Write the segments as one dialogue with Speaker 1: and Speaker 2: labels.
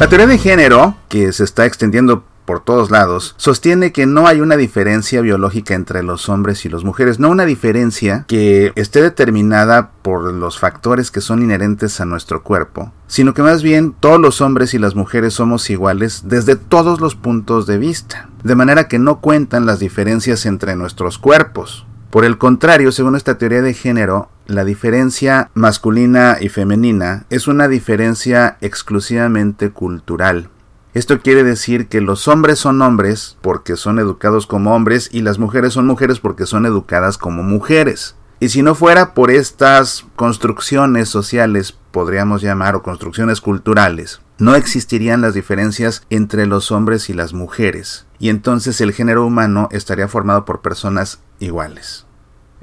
Speaker 1: La teoría de género, que se está extendiendo por todos lados, sostiene que no hay una diferencia biológica entre los hombres y las mujeres, no una diferencia que esté determinada por los factores que son inherentes a nuestro cuerpo, sino que más bien todos los hombres y las mujeres somos iguales desde todos los puntos de vista, de manera que no cuentan las diferencias entre nuestros cuerpos. Por el contrario, según esta teoría de género, la diferencia masculina y femenina es una diferencia exclusivamente cultural. Esto quiere decir que los hombres son hombres porque son educados como hombres y las mujeres son mujeres porque son educadas como mujeres. Y si no fuera por estas construcciones sociales, podríamos llamar, o construcciones culturales, no existirían las diferencias entre los hombres y las mujeres, y entonces el género humano estaría formado por personas iguales.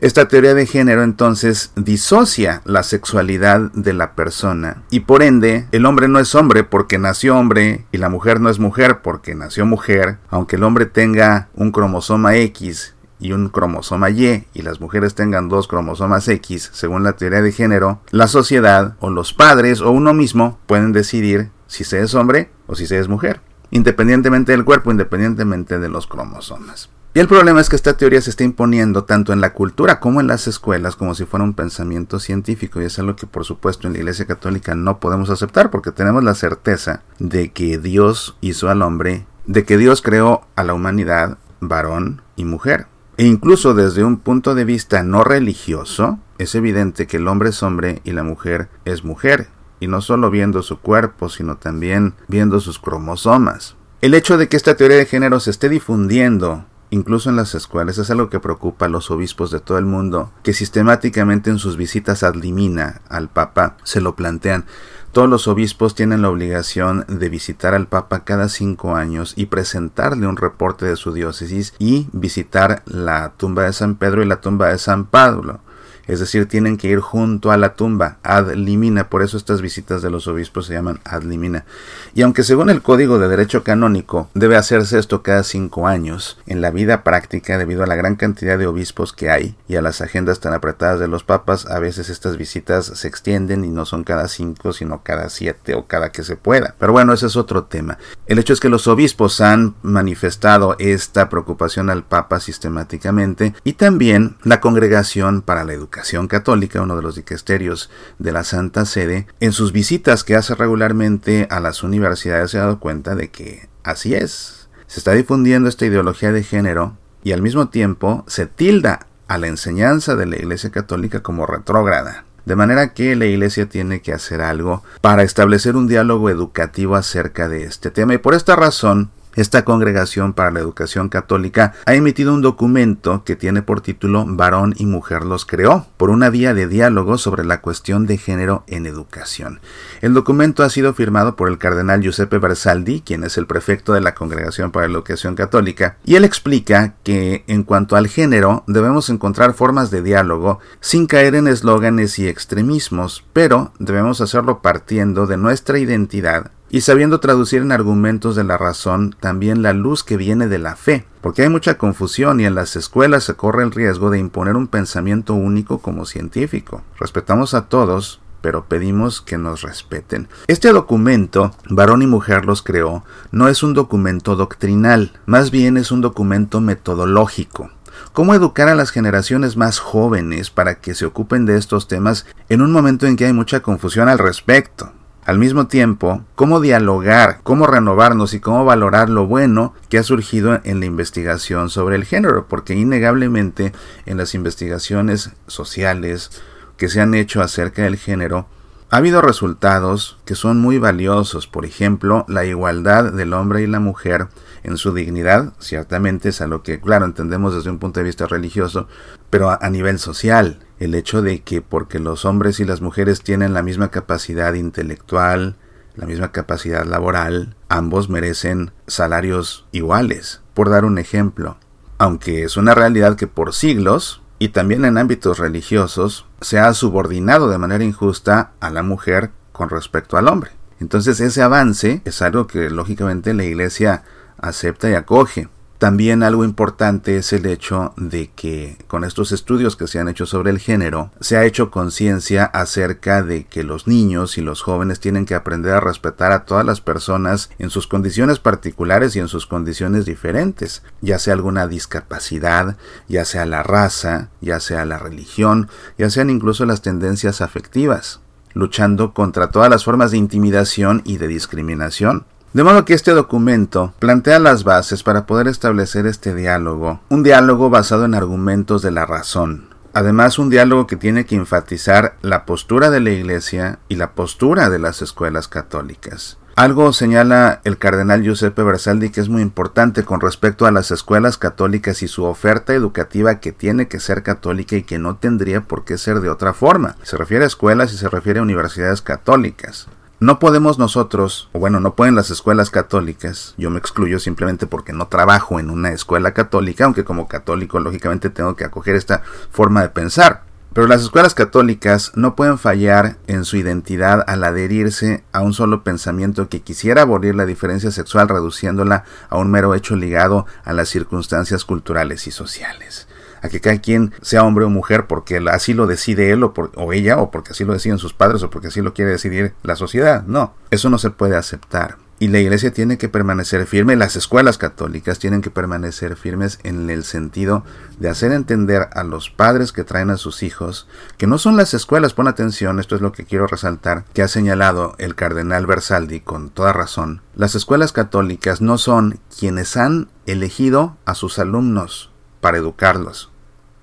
Speaker 1: Esta teoría de género entonces disocia la sexualidad de la persona y por ende el hombre no es hombre porque nació hombre y la mujer no es mujer porque nació mujer, aunque el hombre tenga un cromosoma X y un cromosoma Y y las mujeres tengan dos cromosomas X, según la teoría de género, la sociedad o los padres o uno mismo pueden decidir si se es hombre o si se es mujer, independientemente del cuerpo, independientemente de los cromosomas. Y el problema es que esta teoría se está imponiendo tanto en la cultura como en las escuelas como si fuera un pensamiento científico y es algo que por supuesto en la Iglesia Católica no podemos aceptar porque tenemos la certeza de que Dios hizo al hombre, de que Dios creó a la humanidad varón y mujer. E incluso desde un punto de vista no religioso, es evidente que el hombre es hombre y la mujer es mujer, y no solo viendo su cuerpo, sino también viendo sus cromosomas. El hecho de que esta teoría de género se esté difundiendo incluso en las escuelas, es algo que preocupa a los obispos de todo el mundo, que sistemáticamente en sus visitas ad limina al Papa se lo plantean. Todos los obispos tienen la obligación de visitar al Papa cada cinco años y presentarle un reporte de su diócesis y visitar la tumba de San Pedro y la tumba de San Pablo es decir, tienen que ir junto a la tumba, ad limina, por eso estas visitas de los obispos se llaman ad limina. Y aunque según el Código de Derecho Canónico debe hacerse esto cada cinco años, en la vida práctica, debido a la gran cantidad de obispos que hay y a las agendas tan apretadas de los papas, a veces estas visitas se extienden y no son cada cinco, sino cada siete o cada que se pueda. Pero bueno, ese es otro tema. El hecho es que los obispos han manifestado esta preocupación al Papa sistemáticamente y también la Congregación para la Educación Católica, uno de los dicasterios de la Santa Sede, en sus visitas que hace regularmente a las universidades se ha dado cuenta de que así es. Se está difundiendo esta ideología de género y al mismo tiempo se tilda a la enseñanza de la Iglesia Católica como retrógrada. De manera que la Iglesia tiene que hacer algo para establecer un diálogo educativo acerca de este tema. Y por esta razón, esta Congregación para la Educación Católica ha emitido un documento que tiene por título Varón y Mujer los creó, por una vía de diálogo sobre la cuestión de género en educación. El documento ha sido firmado por el cardenal Giuseppe Bersaldi, quien es el prefecto de la Congregación para la Educación Católica, y él explica que en cuanto al género debemos encontrar formas de diálogo sin caer en eslóganes y extremismos, pero debemos hacerlo partiendo de nuestra identidad y sabiendo traducir en argumentos de la razón también la luz que viene de la fe, porque hay mucha confusión y en las escuelas se corre el riesgo de imponer un pensamiento único como científico. Respetamos a todos, pero pedimos que nos respeten. Este documento, varón y mujer los creó, no es un documento doctrinal, más bien es un documento metodológico. ¿Cómo educar a las generaciones más jóvenes para que se ocupen de estos temas en un momento en que hay mucha confusión al respecto? Al mismo tiempo, cómo dialogar, cómo renovarnos y cómo valorar lo bueno que ha surgido en la investigación sobre el género, porque innegablemente en las investigaciones sociales que se han hecho acerca del género, ha habido resultados que son muy valiosos, por ejemplo, la igualdad del hombre y la mujer en su dignidad, ciertamente es a lo que, claro, entendemos desde un punto de vista religioso, pero a, nivel social, el hecho de que porque los hombres y las mujeres tienen la misma capacidad intelectual, la misma capacidad laboral, ambos merecen salarios iguales, por dar un ejemplo. Aunque es una realidad que por siglos, y también en ámbitos religiosos, se ha subordinado de manera injusta a la mujer con respecto al hombre. Entonces ese avance es algo que lógicamente la Iglesia acepta y acoge. También algo importante es el hecho de que con estos estudios que se han hecho sobre el género, se ha hecho conciencia acerca de que los niños y los jóvenes tienen que aprender a respetar a todas las personas en sus condiciones particulares y en sus condiciones diferentes, ya sea alguna discapacidad, ya sea la raza, ya sea la religión, ya sean incluso las tendencias afectivas, luchando contra todas las formas de intimidación y de discriminación. De modo que este documento plantea las bases para poder establecer este diálogo, un diálogo basado en argumentos de la razón. Además, un diálogo que tiene que enfatizar la postura de la Iglesia y la postura de las escuelas católicas. Algo señala el cardenal Giuseppe Versaldi que es muy importante con respecto a las escuelas católicas y su oferta educativa que tiene que ser católica y que no tendría por qué ser de otra forma. Se refiere a escuelas y se refiere a universidades católicas. No podemos nosotros, o bueno, no pueden las escuelas católicas, yo me excluyo simplemente porque no trabajo en una escuela católica, aunque como católico lógicamente tengo que acoger esta forma de pensar. Pero las escuelas católicas no pueden fallar en su identidad al adherirse a un solo pensamiento que quisiera abolir la diferencia sexual reduciéndola a un mero hecho ligado a las circunstancias culturales y sociales a que cada quien sea hombre o mujer porque así lo decide él o, o ella o porque así lo deciden sus padres o porque así lo quiere decidir la sociedad. No, eso no se puede aceptar. Y la iglesia tiene que permanecer firme, las escuelas católicas tienen que permanecer firmes en el sentido de hacer entender a los padres que traen a sus hijos que no son las escuelas, pon atención, esto es lo que quiero resaltar, que ha señalado el cardenal Versaldi con toda razón. Las escuelas católicas no son quienes han elegido a sus alumnos para educarlos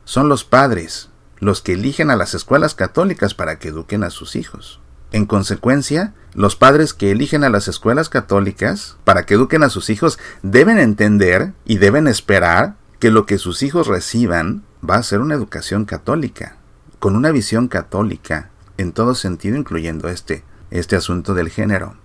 Speaker 1: son los padres los que eligen a las escuelas católicas para que eduquen a sus hijos. En consecuencia, los padres que eligen a las escuelas católicas para que eduquen a sus hijos deben entender y deben esperar que lo que sus hijos reciban va a ser una educación católica, con una visión católica, en todo sentido incluyendo este, este asunto del género.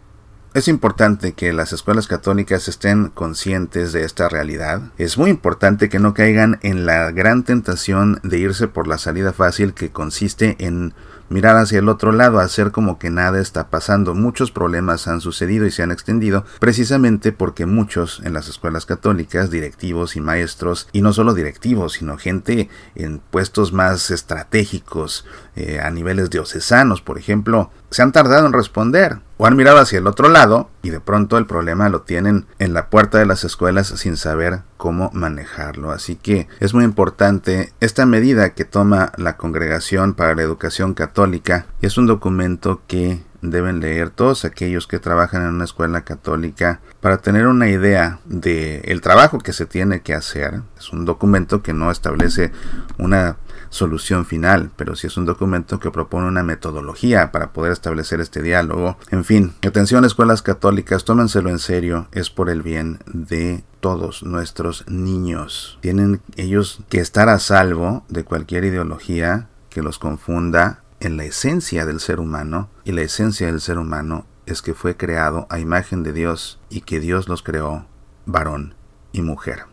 Speaker 1: Es importante que las escuelas católicas estén conscientes de esta realidad. Es muy importante que no caigan en la gran tentación de irse por la salida fácil que consiste en mirar hacia el otro lado, hacer como que nada está pasando. Muchos problemas han sucedido y se han extendido precisamente porque muchos en las escuelas católicas, directivos y maestros, y no solo directivos, sino gente en puestos más estratégicos, eh, a niveles diocesanos, por ejemplo, se han tardado en responder o han mirado hacia el otro lado y de pronto el problema lo tienen en la puerta de las escuelas sin saber cómo manejarlo. Así que es muy importante esta medida que toma la Congregación para la Educación Católica es un documento que deben leer todos aquellos que trabajan en una escuela católica para tener una idea de el trabajo que se tiene que hacer. Es un documento que no establece una solución final, pero sí es un documento que propone una metodología para poder establecer este diálogo. En fin, atención escuelas católicas, tómenselo en serio, es por el bien de todos nuestros niños. Tienen ellos que estar a salvo de cualquier ideología que los confunda en la esencia del ser humano, y la esencia del ser humano es que fue creado a imagen de Dios y que Dios los creó varón y mujer.